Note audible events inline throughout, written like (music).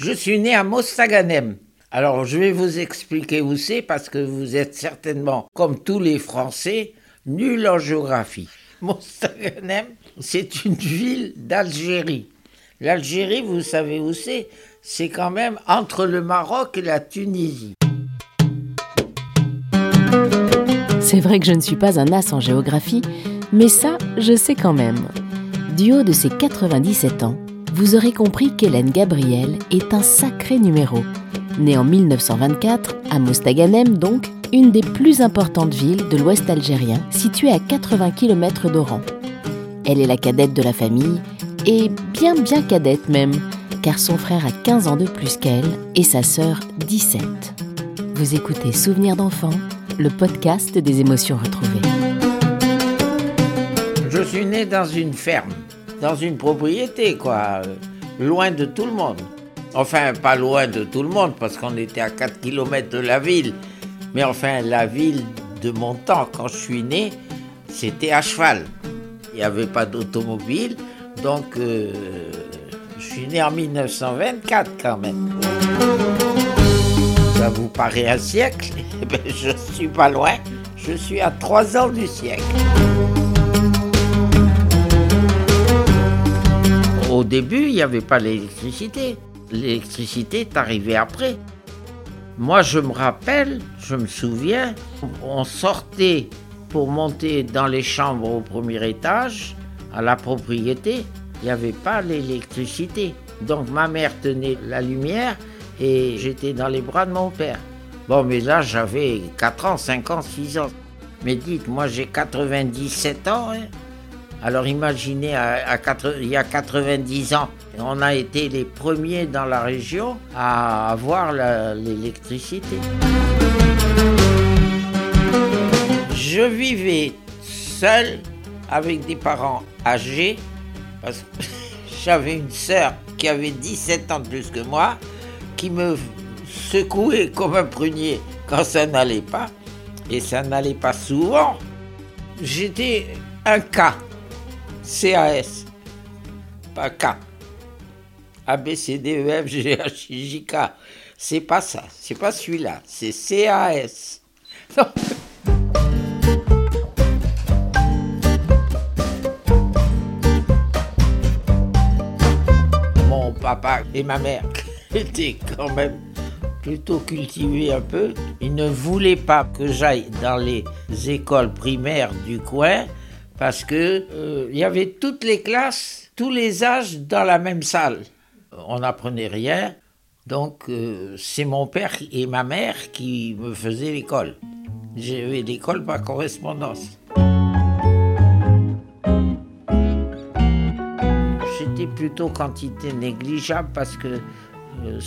Je suis né à Mostaganem. Alors, je vais vous expliquer où c'est parce que vous êtes certainement, comme tous les Français, nuls en géographie. (laughs) Mostaganem, c'est une ville d'Algérie. L'Algérie, vous savez où c'est? C'est quand même entre le Maroc et la Tunisie. C'est vrai que je ne suis pas un as en géographie, mais ça, je sais quand même. Du haut de ses 97 ans, vous aurez compris qu'Hélène Gabriel est un sacré numéro. Née en 1924, à Mostaganem donc, une des plus importantes villes de l'ouest algérien, située à 80 km d'Oran. Elle est la cadette de la famille, et bien bien cadette même, car son frère a 15 ans de plus qu'elle et sa sœur 17. Vous écoutez Souvenirs d'enfants, le podcast des émotions retrouvées. Je suis né dans une ferme, dans une propriété, quoi, loin de tout le monde. Enfin, pas loin de tout le monde, parce qu'on était à 4 km de la ville. Mais enfin, la ville de mon temps, quand je suis né, c'était à cheval. Il n'y avait pas d'automobile, donc euh, je suis né en 1924 quand même. Ça vous paraît un siècle? (laughs) Eh ben, Je suis pas loin, je suis à 3 ans du siècle. Au début, il n'y avait pas l'électricité. L'électricité est arrivée après. Moi, je me rappelle, je me souviens, on sortait pour monter dans les chambres au premier étage, à la propriété, il n'y avait pas l'électricité. Donc ma mère tenait la lumière et j'étais dans les bras de mon père. Bon, mais là, j'avais 4 ans, 5 ans, 6 ans. Mais dites, moi j'ai 97 ans. hein. Alors imaginez, il y a 90 ans, on a été les premiers dans la région à avoir l'électricité. Je vivais seul avec des parents âgés parce que (laughs) j'avais une sœur qui avait 17 ans de plus que moi qui me secouait comme un prunier quand ça n'allait pas et ça n'allait pas souvent. J'étais un K, CAS, pas K. A, B, C, D, E, F, G, H, I, J, K. C'est pas ça, c'est pas celui-là, c'est CAS. Mon papa et ma mère (laughs) étaient quand même plutôt cultivés un peu. Ils ne voulaient pas que j'aille dans les écoles primaires du coin parce que euh, il y avait toutes les classes, tous les âges dans la même salle. On n'apprenait rien. Donc euh, c'est mon père et ma mère qui me faisaient l'école. J'avais l'école par correspondance. C'était plutôt quantité négligeable parce que euh,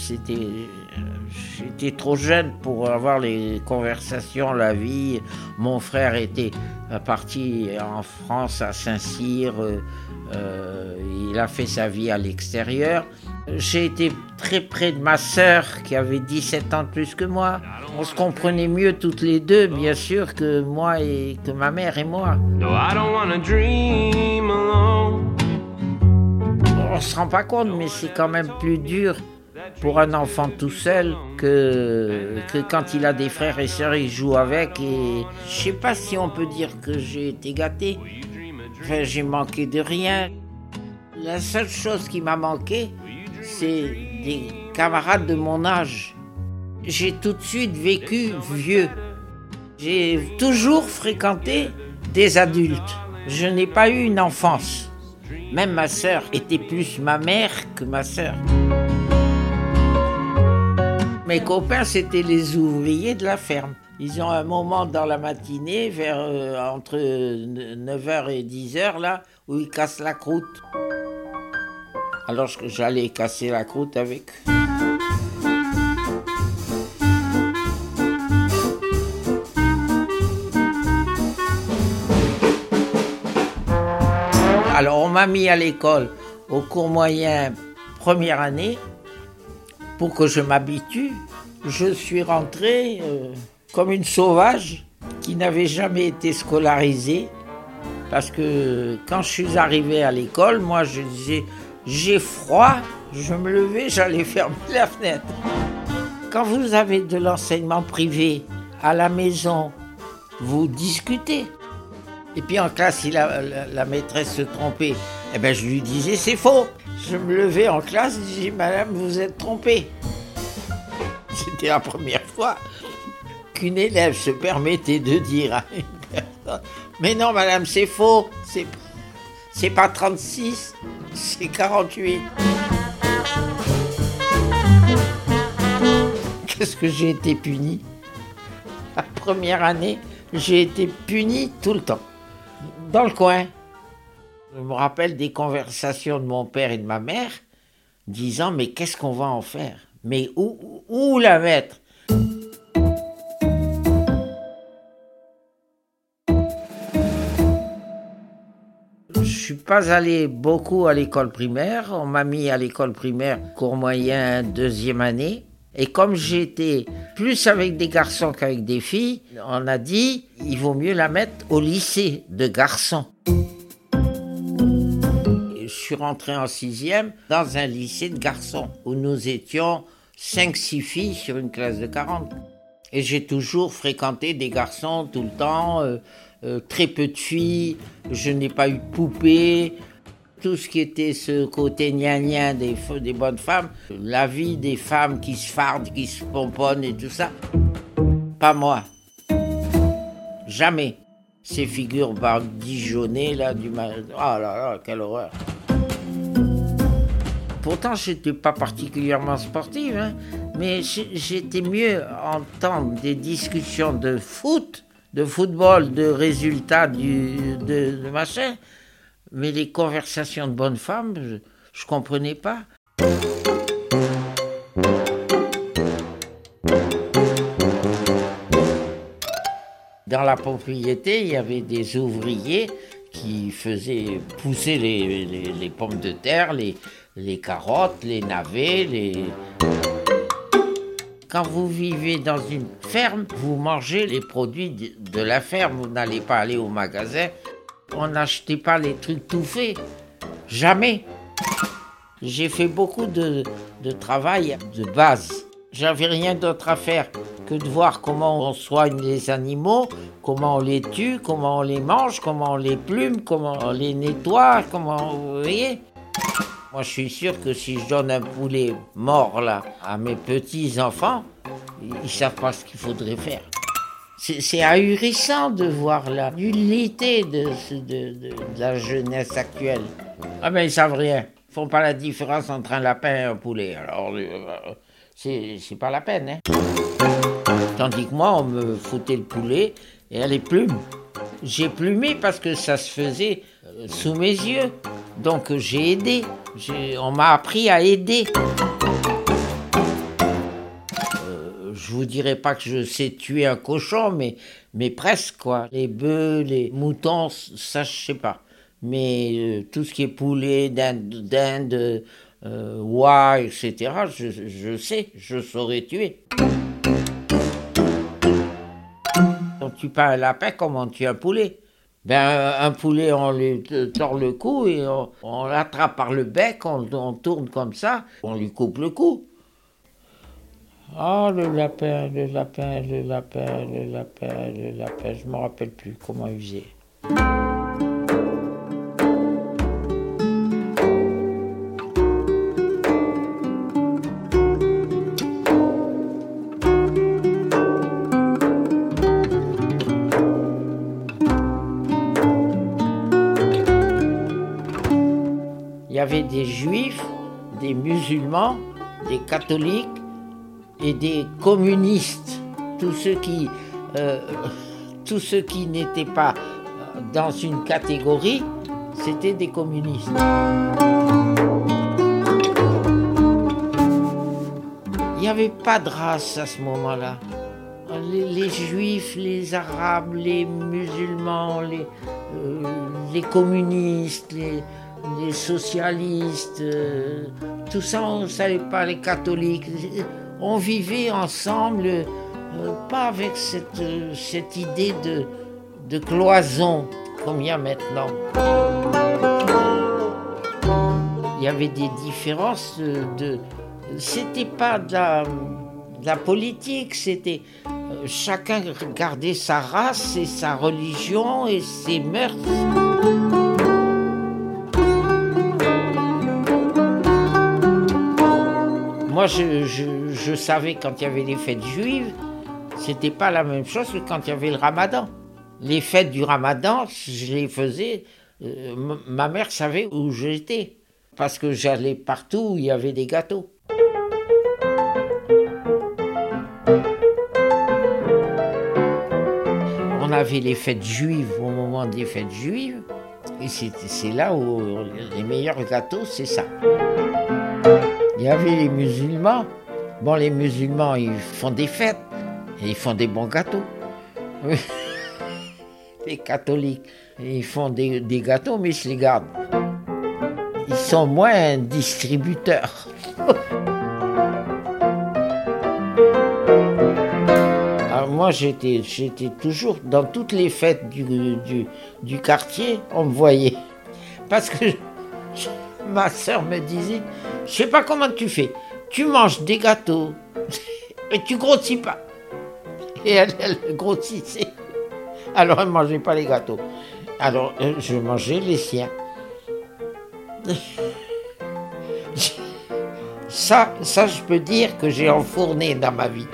j'étais trop jeune pour avoir les conversations, la vie. Mon frère était parti en France à Saint-Cyr. euh, euh, il a fait sa vie à l'extérieur. J'ai été très près de ma sœur qui avait 17 ans de plus que moi. On se comprenait mieux toutes les deux, bien sûr, que moi et que ma mère et moi. No, I don't wanna dream alone. On se rend pas compte, mais c'est quand même plus dur pour un enfant tout seul que, quand il a des frères et sœurs, il joue avec. Et je sais pas si on peut dire que j'ai été gâté. Enfin, j'ai manqué de rien. La seule chose qui m'a manqué, c'est des camarades de mon âge. J'ai tout de suite vécu vieux. J'ai toujours fréquenté des adultes. Je n'ai pas eu une enfance. Même ma sœur était plus ma mère que ma sœur. Mes copains, c'était les ouvriers de la ferme. Ils ont un moment dans la matinée, vers euh, entre 9h et 10h, là, où ils cassent la croûte. Alors j'allais casser la croûte avec. Alors on m'a mis à l'école au cours moyen première année pour que je m'habitue. Je suis rentré euh, comme une sauvage qui n'avait jamais été scolarisée parce que quand je suis arrivé à l'école, moi je disais j'ai froid, Je me levais, j'allais fermer la fenêtre. Quand vous avez de l'enseignement privé à la maison, vous discutez. Et puis en classe, si la, maîtresse se trompait, eh ben je lui disais c'est faux. Je me levais en classe, je disais madame, vous êtes trompée. C'était la première fois qu'une élève se permettait de dire à une personne Mais non, madame, c'est faux, c'est, c'est pas 36, c'est 48. Qu'est-ce que j'ai été puni? La première année, j'ai été puni tout le temps. Dans le coin. Je me rappelle des conversations de mon père et de ma mère disant Mais qu'est-ce qu'on va en faire? Mais où, la mettre? Je suis pas allé beaucoup à l'école primaire. On m'a mis à l'école primaire cours moyen deuxième année. Et comme j'étais plus avec des garçons qu'avec des filles, on a dit il vaut mieux la mettre au lycée de garçons. Suis rentré en sixième dans un lycée de garçons où nous étions 5-6 filles sur une classe de 40. Et j'ai toujours fréquenté des garçons tout le temps, euh, euh, très peu de filles, je n'ai pas eu de poupée. Tout ce qui était ce côté gna des, des bonnes femmes, la vie des femmes qui se fardent, qui se pomponnent et tout ça, pas moi. Jamais. Ces figures badigeonnées là du mal. Oh là là, quelle horreur. Pourtant, je n'étais pas particulièrement sportive, hein, mais j'étais mieux entendre des discussions de foot, de football, de résultats, de, machin, mais les conversations de bonnes femmes, je, comprenais pas. Dans la propriété, il y avait des ouvriers qui faisaient pousser les, les- les pommes de terre, les, les carottes, les navets, les... Quand vous vivez dans une ferme, vous mangez les produits de la ferme, vous n'allez pas aller au magasin. On n'achetait pas les trucs tout faits. Jamais. J'ai fait beaucoup de, de travail de base. J'avais rien d'autre à faire que de voir comment on soigne les animaux, comment on les tue, comment on les mange, comment on les plume, comment on les nettoie, comment... Vous voyez Moi, je suis sûr que si je donne un poulet mort, là, à mes petits-enfants, ils ils savent pas ce qu'il faudrait faire. C'est ahurissant de voir la nullité de, la jeunesse actuelle. Ah ben ils savent rien. Ils font pas la différence entre un lapin et un poulet. Alors euh, c'est pas la peine. Hein. Tandis que moi on me foutait le poulet et les plumes. J'ai plumé parce que ça se faisait euh, sous mes yeux. Donc euh, j'ai aidé. On m'a appris à aider. je vous dirais pas que je sais tuer un cochon, mais, mais presque quoi. Les bœufs, les moutons, ça je sais pas. Mais euh, tout ce qui est poulet, dinde, dinde euh, oie, etc., je, je sais, je saurais tuer. On tue pas un lapin comme on tue un poulet? Ben, un poulet, on lui tord le cou et on, l'attrape par le bec, on, tourne comme ça, on lui coupe le cou. Ah, le lapin, le lapin, le lapin, le lapin, le lapin, je me rappelle plus comment il faisait. Avait des juifs, des musulmans, des catholiques et des communistes. Tous ceux qui, euh, qui n'étaient pas dans une catégorie, c'était des communistes. Il n'y avait pas de race à ce moment-là. Les, les juifs, les arabes, les musulmans, les, euh, les communistes, les, les socialistes, euh, tout ça, on ne savait pas, les catholiques. On vivait ensemble, euh, pas avec cette, euh, cette idée de, de cloison comme il y a maintenant. Il y avait des différences de. c'était pas de la, politique, c'était. chacun gardait sa race et sa religion et ses mœurs. Moi, je, savais quand il y avait les fêtes juives, c'était pas la même chose que quand il y avait le ramadan. Les fêtes du ramadan, je les faisais, euh, ma mère savait où j'étais, parce que j'allais partout où il y avait des gâteaux. On avait les fêtes juives au moment des fêtes juives, et c'est là où les meilleurs gâteaux, c'est ça. Il y avait les musulmans. Bon, les musulmans, ils font des fêtes et ils font des bons gâteaux. (laughs) Les catholiques, ils font des, gâteaux, mais ils se les gardent. Ils sont moins distributeurs. (laughs) Moi, j'étais, j'étais toujours dans toutes les fêtes du, du, du quartier, on me voyait. Parce que (laughs) je- ma soeur me disait, je sais pas comment tu fais, tu manges des gâteaux (laughs) et tu grossis pas. Et elle, elle grossissait. Alors elle ne mangeait pas les gâteaux. Alors euh, je mangeais les siens. (laughs) Ça, ça, je peux dire que j'ai enfourné dans ma vie.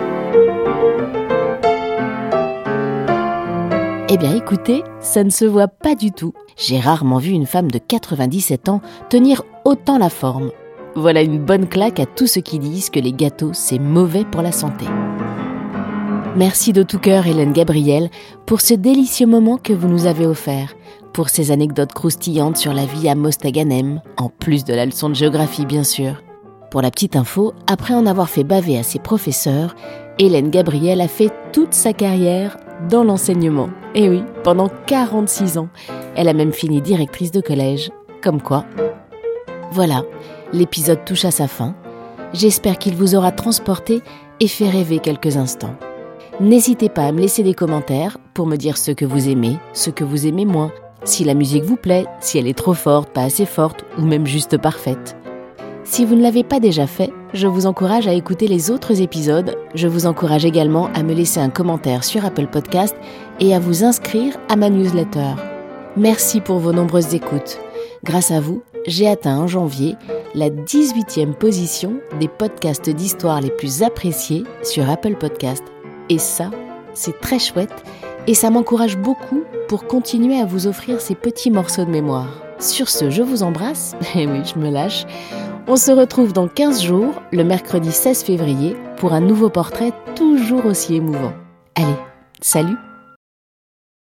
Eh bien écoutez, ça ne se voit pas du tout. J'ai rarement vu une femme de 97 ans tenir autant la forme. Voilà une bonne claque à tous ceux qui disent que les gâteaux, c'est mauvais pour la santé. Merci de tout cœur Hélène Gabriel pour ce délicieux moment que vous nous avez offert, pour ces anecdotes croustillantes sur la vie à Mostaganem, en plus de la leçon de géographie bien sûr. Pour la petite info, après en avoir fait baver à ses professeurs, Hélène Gabriel a fait toute sa carrière dans l'enseignement. Et oui, pendant 46 ans. Elle a même fini directrice de collège. Comme quoi. Voilà, l'épisode touche à sa fin. J'espère qu'il vous aura transporté et fait rêver quelques instants. N'hésitez pas à me laisser des commentaires pour me dire ce que vous aimez, ce que vous aimez moins, si la musique vous plaît, si elle est trop forte, pas assez forte ou même juste parfaite. Si vous ne l'avez pas déjà fait, je vous encourage à écouter les autres épisodes. Je vous encourage également à me laisser un commentaire sur Apple Podcast et à vous inscrire à ma newsletter. Merci pour vos nombreuses écoutes. Grâce à vous, j'ai atteint en janvier la 18e position des podcasts d'histoire les plus appréciés sur Apple Podcast. Et ça, c'est très chouette et ça m'encourage beaucoup pour continuer à vous offrir ces petits morceaux de mémoire. Sur ce, je vous embrasse. (laughs) Et oui, je me lâche. On se retrouve dans 15 jours, le mercredi 16 février, pour un nouveau portrait toujours aussi émouvant. Allez, salut